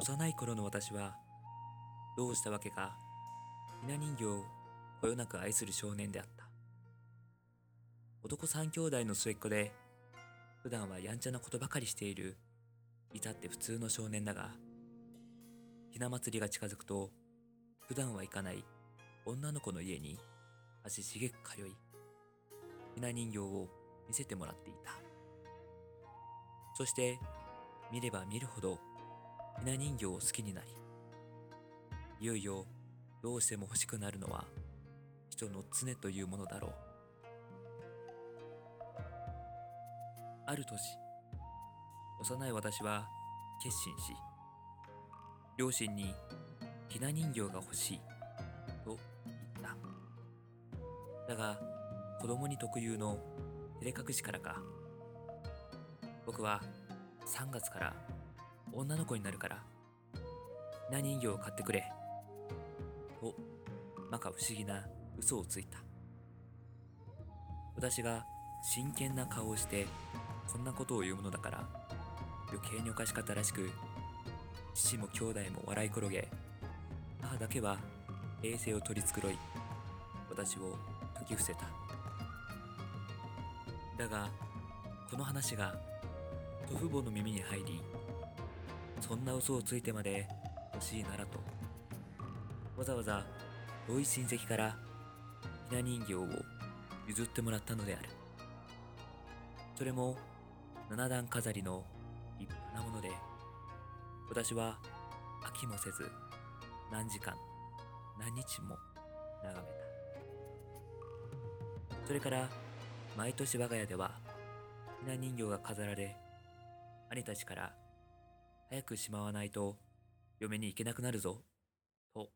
幼い頃の私はどうしたわけかひな人形をこよなく愛する少年であった。男三兄弟の末っ子で普段はやんちゃなことばかりしている至って普通の少年だがひな祭りが近づくと普段は行かない女の子の家に足しげく通いひな人形を見せてもらっていた。そして見れば見るほどひな人形を好きになりいよいよどうしても欲しくなるのは人の常というものだろう。ある年幼い私は決心し両親にひな人形が欲しいと言った。だが子供に特有の照れ隠しからか僕は3月から女の子になるから。ひな人形を買ってくれ。と摩訶不思議な嘘をついた。私が真剣な顔をしてこんなことを言うものだから余計におかしかったらしく父も兄弟も笑い転げ母だけは平静を取り繕い私を解き伏せた。だがこの話が祖父母の耳に入りそんな嘘をついてまで欲しいならと。わざわざ遠い親戚からひな人形を譲ってもらったのである。それも七段飾りの立派なもので私は飽きもせず何時間何日も眺めた。それから毎年我が家ではひな人形が飾られ兄たちから早くしまわないと嫁に行けなくなるぞと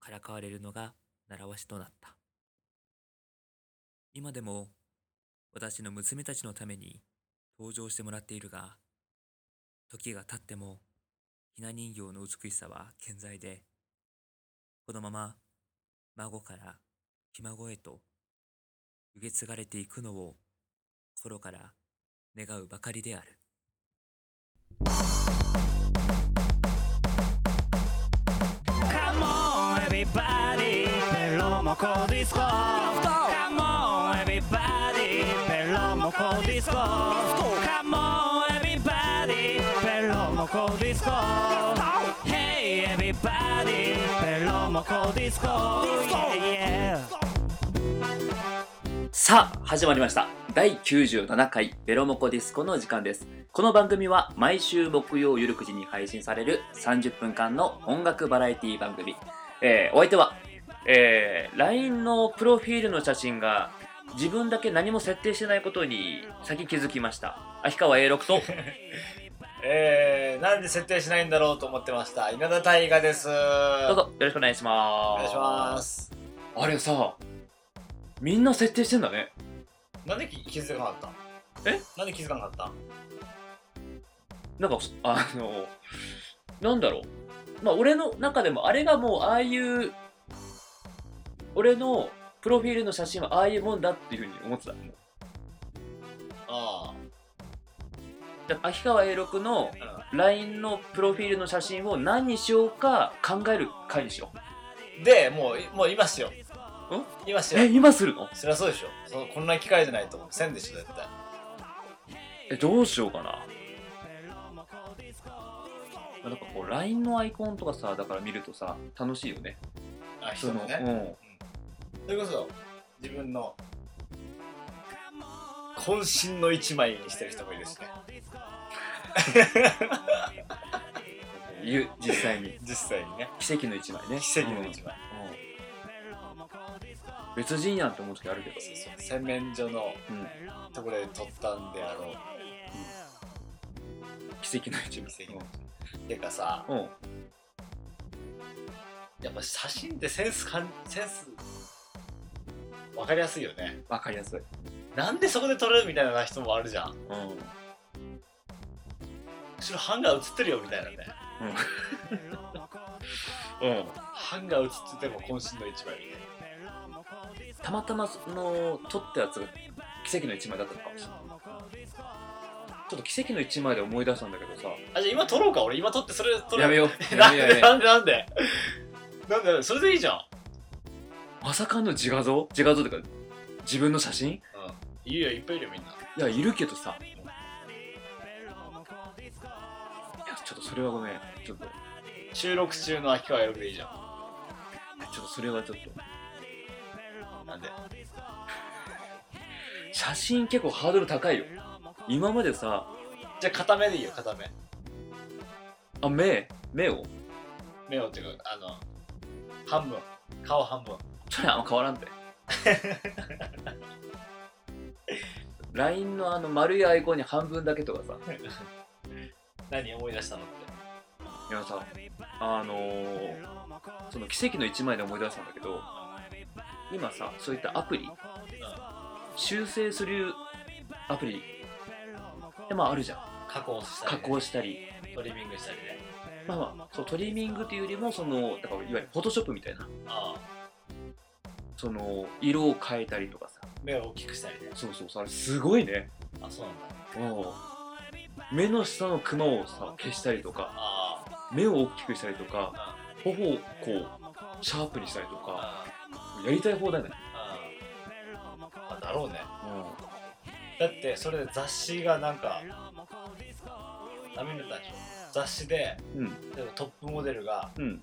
からかわれるのが習わしとなった。今でも私の娘たちのために登場してもらっているが時が経ってもひな人形の美しさは健在でこのまま孫からひ孫へと受け継がれていくのを心から願うばかりである。Everybody. ペロモコディスコ Come on everybody. ペロモコディスコ Come on everybody. ペロモコディスコ Hey everybody. ペロモコディスコ Yeah. yeah さあ、始まりました。第97回ベロモコディスコの時間です。この番組は毎週木曜夜9時に配信される30分間の音楽バラエティ番組。えー、お相手は、えー、LINE のプロフィールの写真が自分だけ何も設定してないことに先気づきました。秋川 A6 と、えー、なんで設定しないんだろうと思ってました。稲田大我です。どうぞよろしくお願いします。お願いします。あれさ、みんな設定してんだね。なんで気気づかなかった？え？なんで気づかなかった？なんか、あの、なんだろう。まあ、俺の中でも、あれがもう、ああいう、俺のプロフィールの写真はああいうもんだっていうふうに思ってた。あじゃあ秋川 A6 のあ、LINE のプロフィールの写真を何にしようか考える回にしようん。で、もう、もう今しよう。ん？今しう。え、よう。今するの？そりゃそうでしょ。そうこんな機会じゃないとせんでしょ、絶対。え、どうしようかな。う、LINE のアイコンとかさ、だから見るとさ、楽しいよね。あ、人のね。ね。それこそ、自分の、渾身の一枚にしてる人もいるしね。実際に。実際にね。奇跡の一枚ね。奇跡の一枚。うん。うん別人やんって思う時あるけど。洗面所のうん。ところで撮ったんであろう。奇跡の一枚。奇跡のてかさ、うん。うん。やっぱ写真ってセンスかんセンスわかりやすいよねわかりやすい。なんでそこで撮るみたいな人もあるじゃんうん。後ろハンガー映ってるよみたいなね うん。ハンガー映ってても渾身の一枚みたいたまたまその撮ったやつが奇跡の一枚だったのかもしれない。ちょっと奇跡の一枚で思い出したんだけどさ。あじゃあ今撮ろうか。俺今撮ってそれ撮ろうやめよう。なんでなんでなんで？なんでそれでいいじゃん。うまさかの自画像？自画像ってか自分の写真？いいるよいっぱいいるよみんな。やいるけどさ。いやちょっとそれはごめん。ちょっと。収録中の秋川やるでいいじゃん。ちょっとそれはちょっと。なんで？写真結構ハードル高いよ今までさじゃあ片目でいいよ片目あ目目を？目をっていうかあの半分。顔半分。それあんま変わらんて LINE のあの丸いアイコンに半分だけとかさ。何思い出したのって。いやさあのー、その奇跡の一枚で思い出したんだけど今さそういったアプリ修正するアプリでまああるじゃん。加工したり、加工したり。トリミングしたりね。まあまあそうトリミングっていうよりもそのだからいわゆるフォトショップみたいな。ああ。その色を変えたりとかさ。目を大きくしたりね。そうそうそれすごいね。あそうなんだ。うん。目の下のクマをさ消したりとか。あ目を大きくしたりとか。あ頬をこうシャープにしたりとか。あやりたい放題だね。ああ。だろうね。うだってそれで雑誌がなんかダメだったでしょ雑誌でんうん。例えばトップモデルがうん。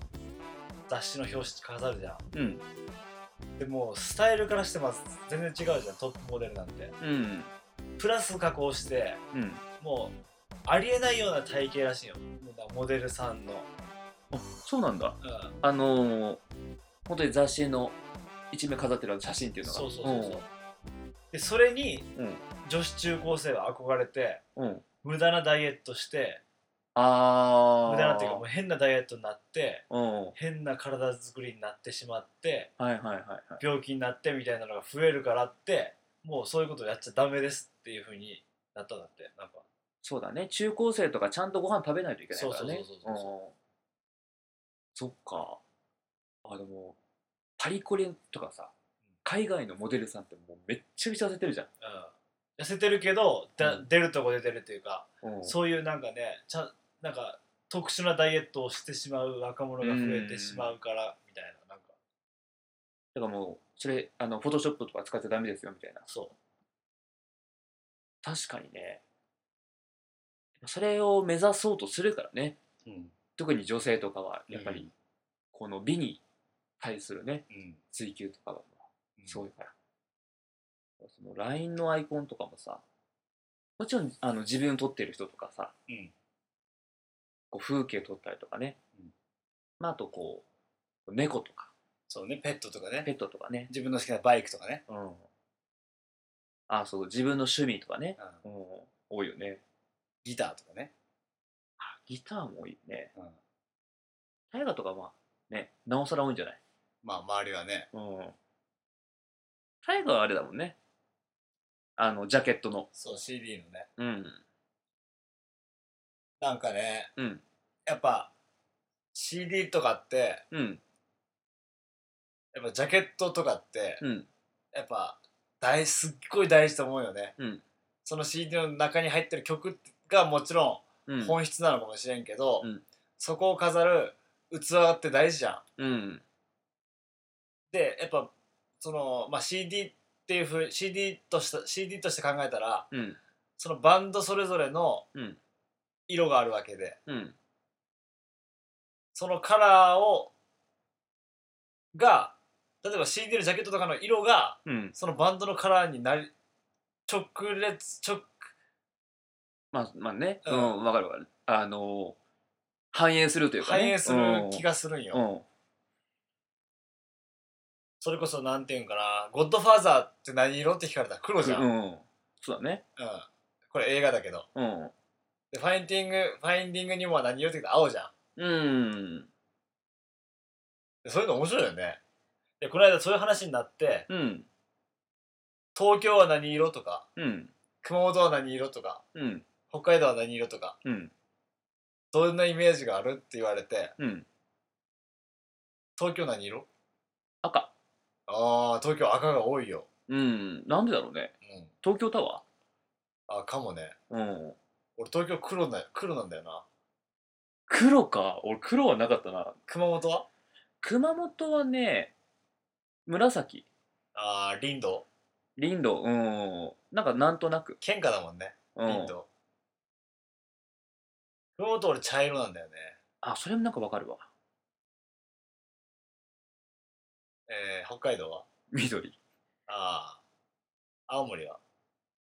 雑誌の表紙飾るじゃうん。んでもうスタイルからしてます全然違うじゃんトップモデルなんて。うんプラス加工してうん。もうありえないような体型らしいよ。モデルさんの、あそうなんだ。うん、あのー、本当に雑誌の一面飾ってる写真っていうのが。そうそうそうそう。でそれにうん女子中高生は憧れてうん。うん無駄なダイエットしてああ無駄なっていうかもう変なダイエットになってうんはい変な体作りになってしまってはいはいはい病気になってみたいなのが増えるからってもうそういうことやっちゃダメですっていうふうになったんだってなんか。そうだね。中高生とかちゃんとご飯食べないといけないからね。そうそうそうそうそうう。ん。そっか。あでもパリコレとかさ海外のモデルさんってもうめっちゃくちゃ痩せてるじゃん、うん痩せてるけど、だうん。出るとこ出てるっていうか、うん。そういうなんかねちゃんなんか特殊なダイエットをしてしまう若者が増えてしまうからみたいななんか。だからもうそれあのフォトショップとか使っちゃダメですよみたいな。そう。確かにね。それを目指そうとするからね。うん。特に女性とかはやっぱりうん。この美に対するねうん。追求とかはうん。すごいから、その LINE のアイコンとかもさもちろんあの自分撮ってる人とかさうん。こう風景撮ったりとかね、うん。まあ、あとこう猫とか。そうねペットとかね。ペットとかね、自分の好きなバイクとかね、うん、あそう自分の趣味とかね、うん。うん、多いよね。ギターとかね、あギターも多いね。うん、大河とかまあねなおさら多いんじゃない？まあ周りはね。うん。大河はあれだもんねあのジャケットの。そう CD のね。うん。なんかねうん。やっぱ CD とかってうん。やっぱジャケットとかって、うん。やっぱ大すっごい大事と思うよね、うん。その CD の中に入ってる曲がもちろうん。ん本質なのかもしれんけど、うん。そこを飾る器って大事じゃん。うん。でやっぱその、まあ、CD っていうふう CD とした CD として考えたらうん。そのバンドそれぞれのうん。色があるわけで。うん。そのカラーをが例えば CD のジャケットとかの色がうん。そのバンドのカラーになり直列直まあまあね。ううんんわ、かるわかる。あの反映するというか、ね、反映する気がするんよ、うんそれこそなんていうんかな「ゴッドファーザーって何色?」って聞かれたら黒じゃん、ううん。ん、そうだね。これ映画だけど。うん。でファインディングファインディングにも何色って言ったら青じゃん。うん。でそういうの面白いよね。でこの間そういう話になってうん。東京は何色とかうん。熊本は何色とかうん。北海道は何色とかうん。どんなイメージがあるって言われてうん。東京何色？赤ああ東京赤が多いよ、うんなんでだろうね。うん、東京タワあかもね。ーうん。俺東京黒な黒なんだよな。黒か？俺黒はなかったな。熊本は？熊本はね紫。ああ林道林道うん。なんかなんとなく。県下だもんねうん。林道熊本俺茶色なんだよね。あそれもなんかわかるわえー、北海道は？緑。ああ青森は？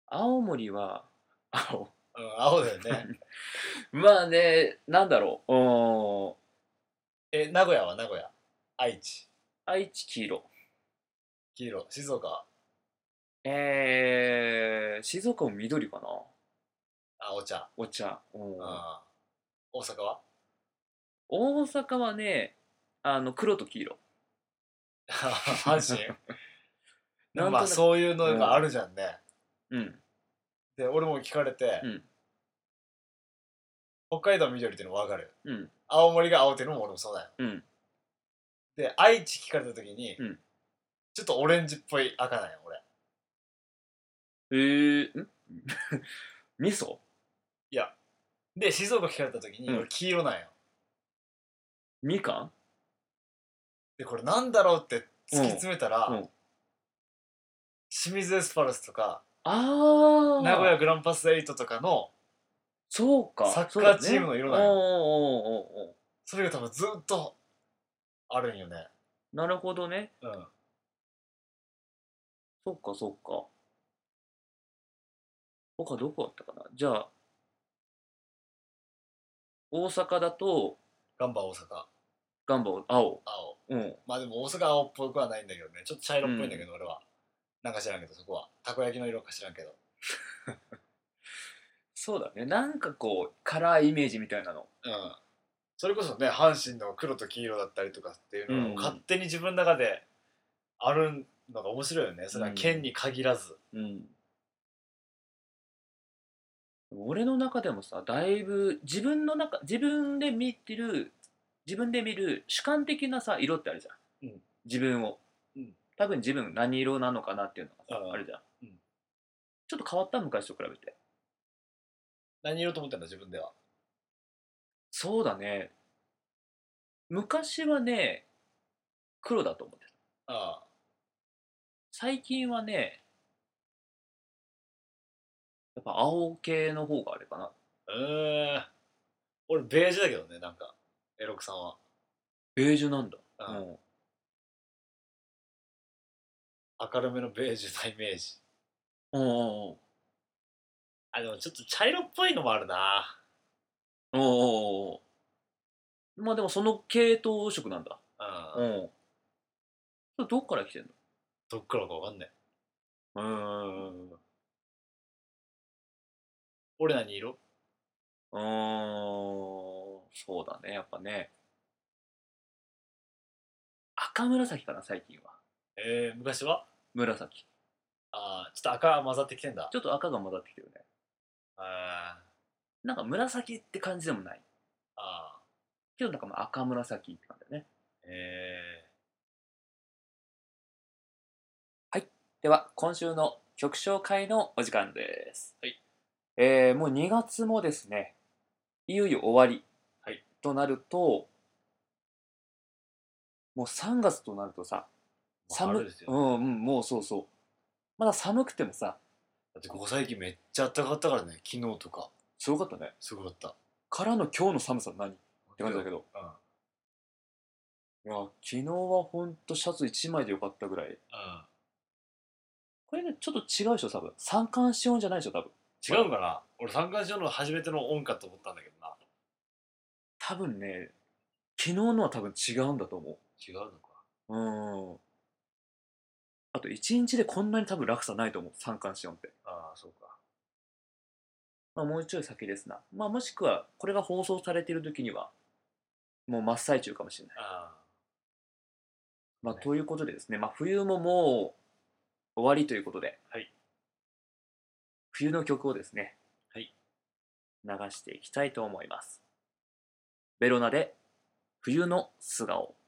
青森は青。うん青だよね。まあねなんだろう。うん。え名古屋は？名古屋。愛知。愛知黄色。黄色。静岡は？えー、静岡も緑かな。あお茶。お茶、うん。あー。大阪は？大阪はねあの黒と黄色 阪神 なんまあそういうのがあるじゃんね、うん。で俺も聞かれて、うん。北海道緑っていうの分かる？うん。青森が青っていうのも俺もそうだよ。うん。で愛知聞かれた時に、うん。ちょっとオレンジっぽい赤なんよ俺。えー、ん？味噌？いや。で静岡聞かれた時にうん。俺黄色なんよ、みかん？でこれなんだろうって突き詰めたら、うん。うん清水エスパルスとかああ名古屋グランパスエイトとかのそうか。サッカーチームの色だよ。そね。それが多分ずっとあるんよね。なるほどね。うん。そっかそっか。他どこあったかな？じゃあ大阪だとガンバ大阪ガンバ青。青。うん。まあでも大阪青っぽくはないんだけどね。ちょっと茶色っぽいんだけど、俺は。なんか知らんけどそこは。たこ焼きの色か知らんけど。そうだね。なんかこうカラーイメージみたいなの。うん。それこそね阪神の黒と黄色だったりとかっていうのうんが勝手に自分の中であるのが面白いよね。それは県に限らず、うん。俺の中でもさだいぶ自分の中自分で見てる自分で見る主観的なさ色ってあるじゃん、うん。自分を、うん。多分自分何色なのかなっていうのがさうんあるじゃん、うん。ちょっと変わった昔と比べて。何色と思ってんだ自分では？そうだね。昔はね黒だと思ってた。ああ。最近はねやっぱ青系の方があれかな。うーん。俺ベージュだけどねなんかエロクさんは。ベージュなんだ。うん。う。ん明るめのベージュなイメージ。うんうんうん。あでもちょっと茶色っぽいのもあるな。おうおうおうまあでもその系統色なんだ。うん、ん。それどっから来てんどっからかわかんない。のうーん。う俺何色？ーん。そうだね、やっぱね。赤紫かな、最近は。えー、昔は？紫。ああちょっと赤混ざってきてんだちょっと赤が混ざってきてるね。あなんか紫って感じでもない。あけどなんかまあ赤紫って感じだね。えでは、今週の曲紹介のお時間です。はい。えー、もう2月もですね、いよいよ終わり。はい。となると、もう3月となるとさ、ー、寒春ですよ、うんうん、もうそうそう。まだ寒くてもさ、だってここ最近めっちゃ暖かかったからね昨日とかすごかったね。すごかったからの今日の寒さ何？って感じだけど。うんいや、昨日はほんとシャツ1枚でよかったぐらい。うんこれね、ちょっと違うでしょ、多分。三寒四温じゃないでしょ、多分。違うんかな？俺三冠症の初めての音かと思ったんだけどな多分ね、昨日のは多分違うんだと思違うのかう。うん。あと、1日でこんなに多分落差ないと思う、三寒四温って。ああそうかまあ、もうちょい先ですな。まあ、もしくは、これが放送されている時には、もう真っ最中かもしれない。あまあ、ねということでですね、まあ、冬ももう終わりということで、はい冬の曲をですね、はい流していきたいと思います。ベロナで冬の素顔。「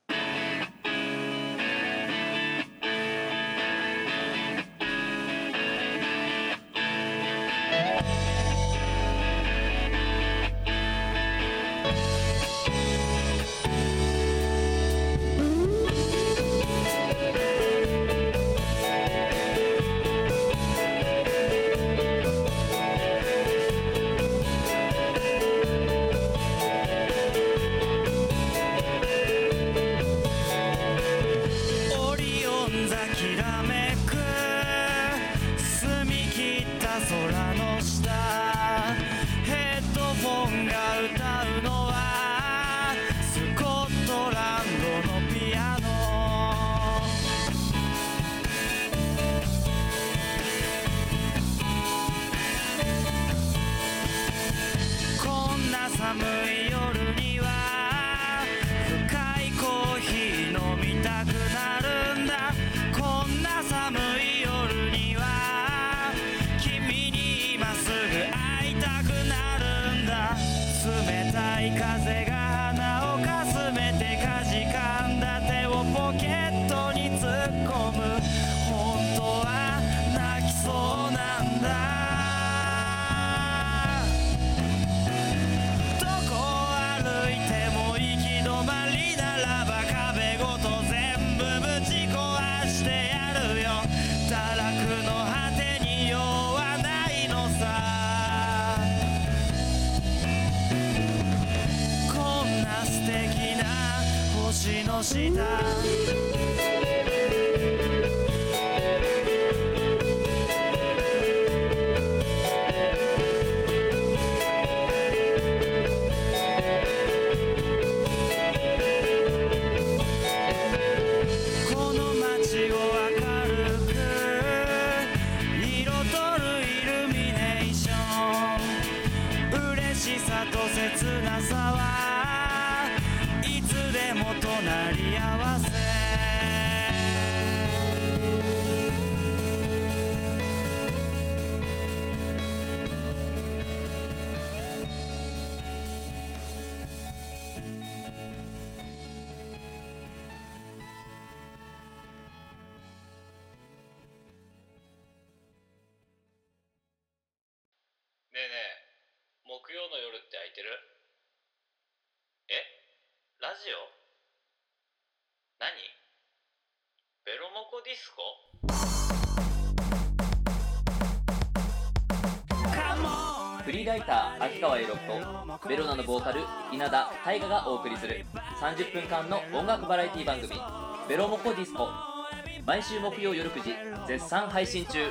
い風が星のディスコフリーライター秋川栄六とベロナのボーカル稲田大我がお送りする30分間の音楽バラエティ番組「ベロモコディスコ」毎週木曜夜9時絶賛配信中。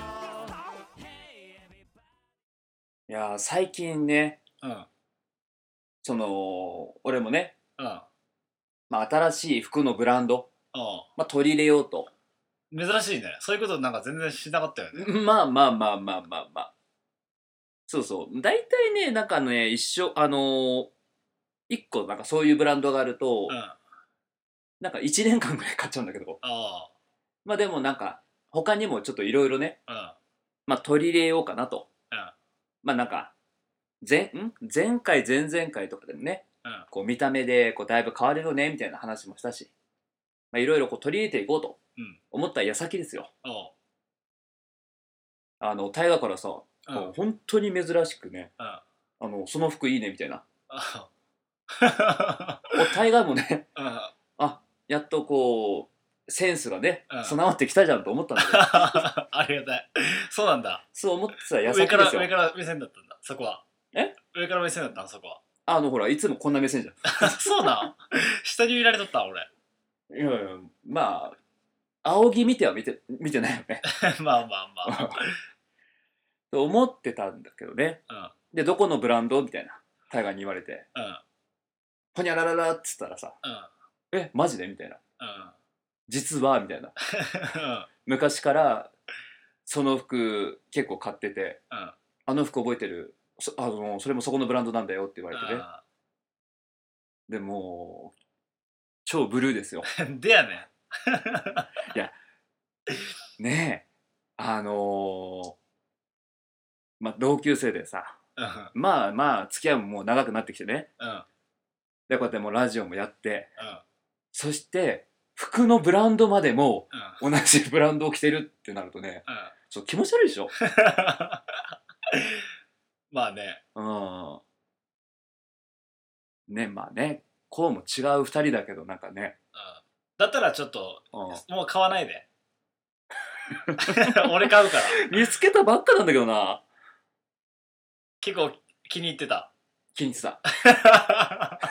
いやー最近ねうん。その俺もね、うん。まあ、新しい服のブランド、うまあ、取り入れようとん珍しいね。そういうことなんか全然しなかったよね。まあまあまあまあまあまあ。そうそう。大体ね、なんかね、一緒、あのー一個なんかそういうブランドがあると、うん。あなんか一年間ぐらい買っちゃうんだけど、あまあでもなんか、他にもちょっといろいろね、うん。まあ取り入れようかなと。うん。まあなんか、前、ん？前回、前々回とかでもね、うん。こう見た目でこうだいぶ変わるよね、みたいな話もしたし、まあいろいろこう取り入れていこうと。うん思った矢先ですよ。あの、大河からさ、うん。本当に珍しくね、うん。あの、その服いいね、みたいな。タイガーもね うん。あやっとこうセンスがねうん。備わってきたじゃんと思ったんだけど。ありがたい。そうなんだ。そう思ってた矢上先ですよ。から上から目線だったんだそこは。え？上から目線だったのそこは。あのほらいつもこんな目線じゃ そうなん？下に見られとった俺。んいやいやまあ青木見ては見て見てないよね。まあまあまあ。と思ってたんだけどね。うん。でどこのブランドみたいなタイガーに言われて。うん。ほにゃらららっつったらさうん。えマジでみたいな。うん。実はみたいな。うん。昔からその服結構買っててうん。あの服覚えてる？そあのそれもそこのブランドなんだよって言われてね。でもう超ブルーですよ。うんでやねねえあのーまあ同級生でさうん。まあまあ付き合いももう長くなってきてね。うん。うんでこうやってもうラジオもやって。そして服のブランドまでもうん。同じブランドを着てるってなるとねうん。ちょっと気持ち悪いでしょ？まあね。うん。ねまあねこうも違う二人だけどなんかね、うんだったらちょっとうん、もう買わないで。俺買うから。見つけたばっかなんだけどな。結構気に入ってた。気に入ってた。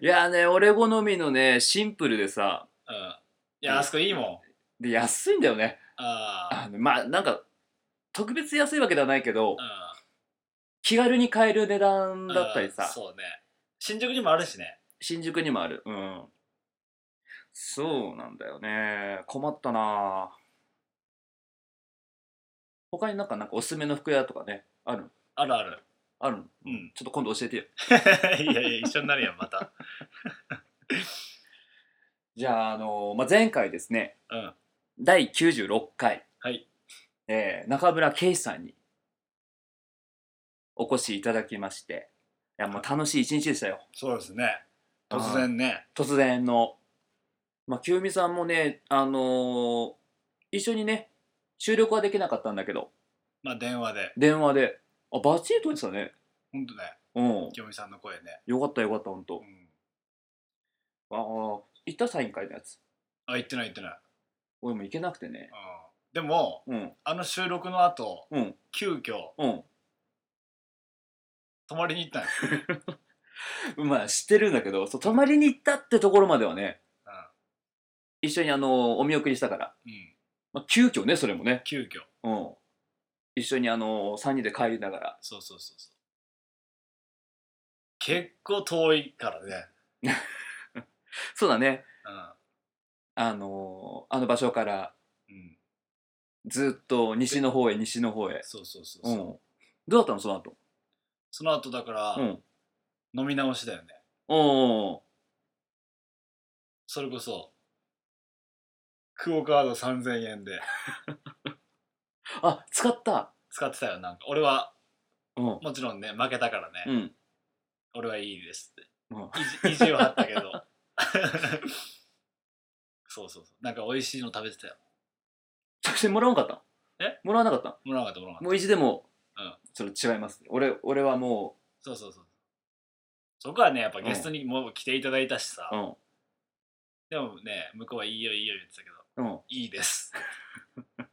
いやね俺好みのねシンプルでさ。うん。いやあそこいいもん。で安いんだよね。ああのまあなんか特別安いわけではないけどあ気軽に買える値段だったりさ。うんそうね。新宿にもあるしね。新宿にもある。うんそうなんだよね。困ったな。他になんかなんかおすすめの服屋とかねある？あるある。あるの？うん。ちょっと今度教えてよ。いやいや一緒になるやんまた。じゃあ、あのまあ、前回ですねうん。第96回、はい。えー中村圭さんにお越しいただきましていやもう楽しい一日でしたよ。そうですね。突然ね。突然のまあ清美さんもねあのー一緒にね収録はできなかったんだけど。まあ電話で。電話で。あバッチリ撮ってたね。ほんとねうん。清美さんの声ね。よかったよかったほんとうん。ああ行ったサイン会のやつ。あ言ってない言ってない。俺も行けなくてね。うん。でもうん。あの収録の後うん。急遽うん。泊まりに行ったんよ まあ知ってるんだけどそう泊まりに行ったってところまではね一緒にあのお見送りしたから、うん。うんまあ、急遽ねそれもね、急遽。うん、一緒にあの3人で帰りながら。そうそうそうそう。結構遠いからね。そうだね。うん。あのあの場所からうん。ずっと西の方へ西の方へ。そうそうそうそう、うん。どうだったのその後？その後だから、うん。飲み直しだよね。おーそれこそクオカード3000円で。あ使った。使ってたよなんか。俺はうん。もちろんね負けたからね、うん。俺はいいですって。うん。意地意地を張ったけど。そうそうそう。なんか美味しいの食べてたよ。そしてもらわなかったえ？もらわなかったもらわなかったもらわなかっもう意地でも、うん。それ違います俺俺はもたそうそうそうそこはねやっぱゲストにも来ていただいたしさ、ううん。でもね向こうはいいよいいよ言ってたけどうん。いいです。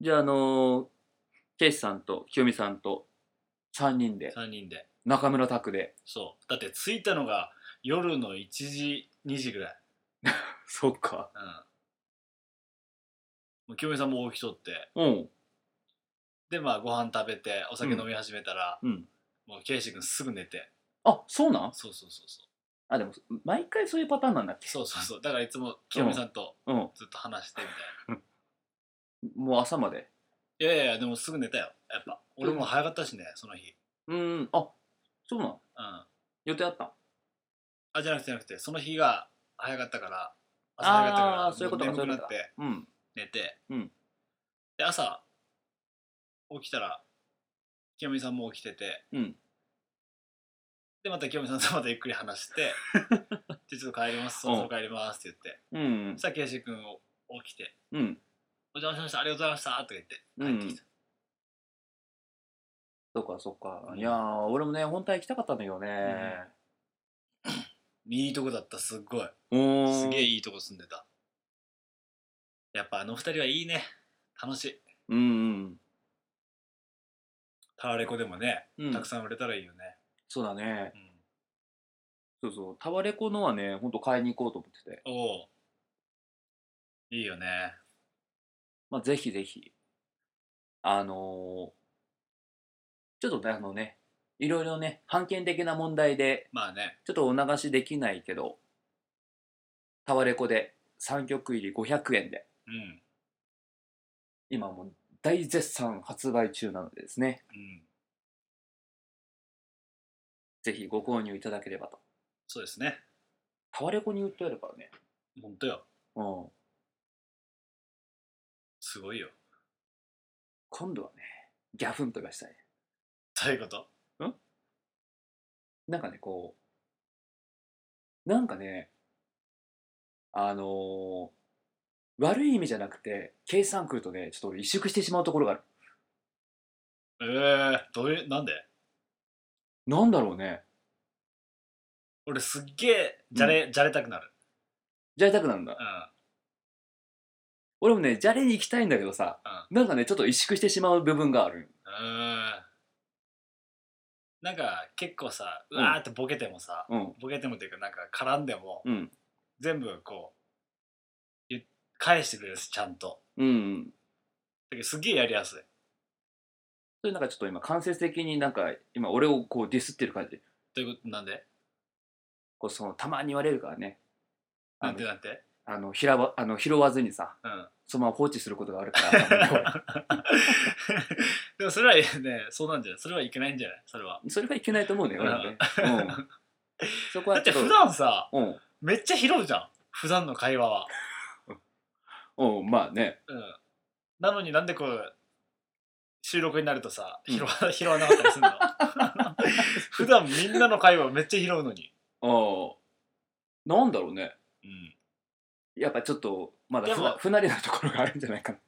じゃああのー、ケイシさんと清美さんと3人で。3人で。中村拓で。そう。だって着いたのが夜の1時2時ぐらい。そっか。うん。もう清美さんも起きとって。うん。でまあご飯食べてお酒飲み始めたら、うん。もうケイシ君すぐ寝て。あそうなん？そうそうそうそうあでも毎回そういうパターンなんだっけ？そうそうそう。だからいつも清美さんとうん。ずっと話してみたいな、もう朝まで？いやいやいやでもすぐ寝たよ。やっぱ。俺も早かったしねその日。うーん。あそうなんうん。あ予定あった？じゃなくてじゃなくてその日が早かったから朝早かったからあーそういうことかも眠くなってうん寝て、うん。で朝起きたら清美さんも起きててうんでまた清美さんとまたゆっくり話してでちょっと帰ります。そろそろ帰りますって言って。うんそしたら圭司君を起きてうん「お邪魔しました。ありがとうございました」とか言って帰ってきた、そっかそっか。うん。いやー俺もね本当は行きたかったんだけどね。いいとこだったすっごい。すげえいいとこ住んでた。やっぱあの二人はいいね。楽しい。うんうん。タワレコでもね、うん。たくさん売れたらいいよね、そうだね。うん、そうそう。タワレコのはねほんと買いに行こうと思ってて。おおいいよね。まあぜひぜひ。あのーちょっとねあのねいろいろね判権的な問題でまあね。ちょっとお流しできないけどタワレコで3曲入り500円で。うん。今もう大絶賛発売中なのでですね。うんぜひご購入いただければと。そうですね。タワレコに売ってあるからね。ほんとよ。うん。すごいよ。今度はねギャフンと言わしたい。どういうこと？なんかねこうなんかねあのー悪い意味じゃなくて計算来るとねちょっと俺萎縮してしまうところがある。えー、どういうなんで？なんだろうね。俺すっげえじゃれ、じゃれたくなる。じゃれたくなるんだ。うん。俺もねじゃれに行きたいんだけどさ、なんかねちょっと萎縮してしまう部分がある。うん。なんか結構さううんわーってボケてもさ、うん。ボケてもっていうかなんか絡んでも、うん。全部こうゆ返してくれるしちゃんと。うんうん。だけどすっげえやりやすいそれなんかちょっと今間接的になんか今俺をこうディスってる感じ。でということ？なんで？こうそのたまに言われるからね。あなんのでなんて？あの拾わあの拾わずにさうん。そのまま放置することがあるから。でもそれはねそうなんじゃない？それはいけないんじゃない？それは。それはいけないと思うね俺はね、うん、そこはちょっとだって普段さうん。めっちゃ拾うじゃん。普段の会話は。うんまあね。うん。なのになんでこう収録になるとさうん。拾わ, 拾わなかったりするの？普段みんなの会話めっちゃ拾うのに。ああ。なんだろうね。うん。やっぱちょっとまだでも不慣れなところがあるんじゃないかな。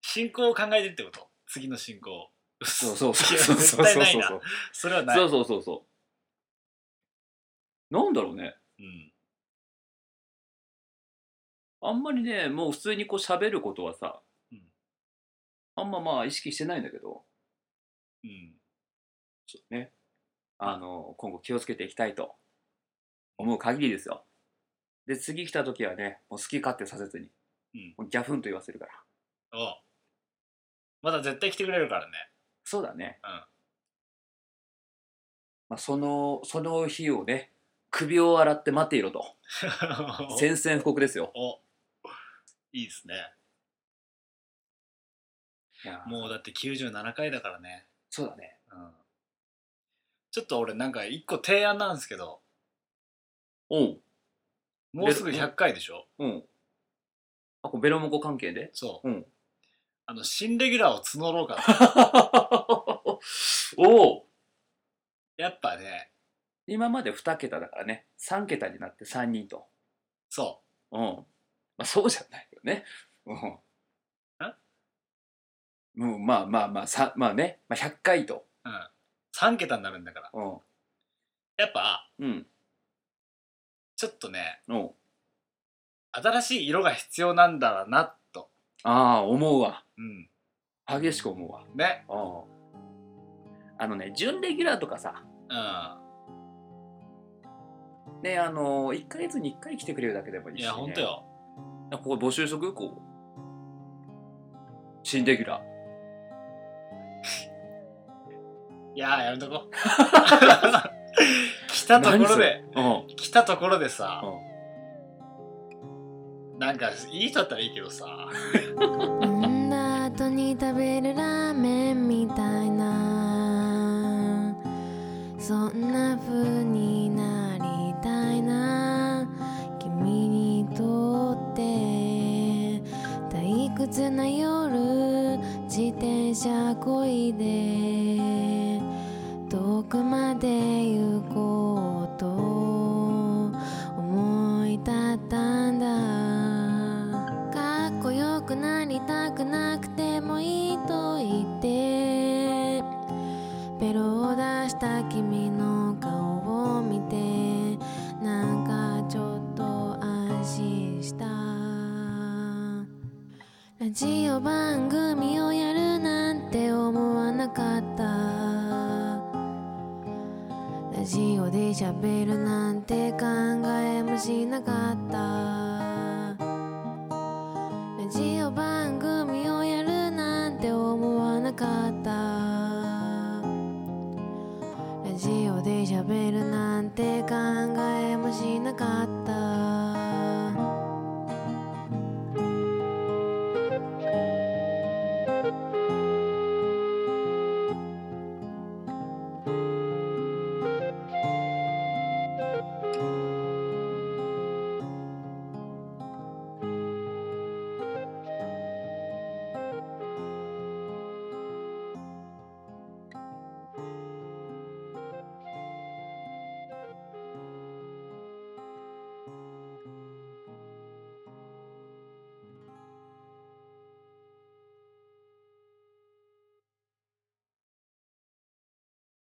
進行を考えてってこと？次の進行そうそうそういやそうそう絶対ないな。そうそうそれはない。そうそうそうそう。なんだろうね。うん。あんまりねもう普通にこう喋ることはさ、うんあんままあ意識してないんだけど。うん。そうね。あの今後気をつけていきたいと思う限りですよ。で次来た時はねもう好き勝手させずに、うん。ギャフンと言わせるから。おう。まだ絶対来てくれるからね。そうだね、うん。まあ、そのその日をね首を洗って待っていろと。宣戦布告ですよ。おいいですねもうだって97回だからね、そうだね。うん、ちょっと俺なんか一個提案なんですけど。う。んもうすぐ100回でしょ？うん。あこれベロモコ関係で？そう、うん。あの新レギュラーを募ろうかな。おおやっぱね。今まで2桁だからね。3桁になって3人と。そうん。まあそうじゃないよね。うんうんまあまあまあさまあね、まあ、100回と。う、うん、3桁になるんだから。うん。やっぱうん。ちょっとねう。ん新しい色が必要なんだろうなと、ああ思うわ。うん、激しく思うわ。ね。う。んあのね準レギュラーとかさ。ねあの1ヶ月に1回来てくれるだけでもいうんいし、ね、いやほんとよ。ここ募集しとく？こう。新レギュラーいやーやめとこ 来たところで。うん。来たところでさうなんかいい人だったらいいけどさ。飲んだ後に食べるラーメンみたいな。そんな風になりたいな。君にとって退屈な夜自転車こいで。遠くまで行こうと思い立ったんだ。かっこよくなりたくなくてもいいと言ってベロを出した君の顔を見てなんかちょっと安心した。ラジオ番組をジオで喋るなんて考えもしなかった。ラジオ番組をやるなんて思わなかった。ラジオで喋るなんて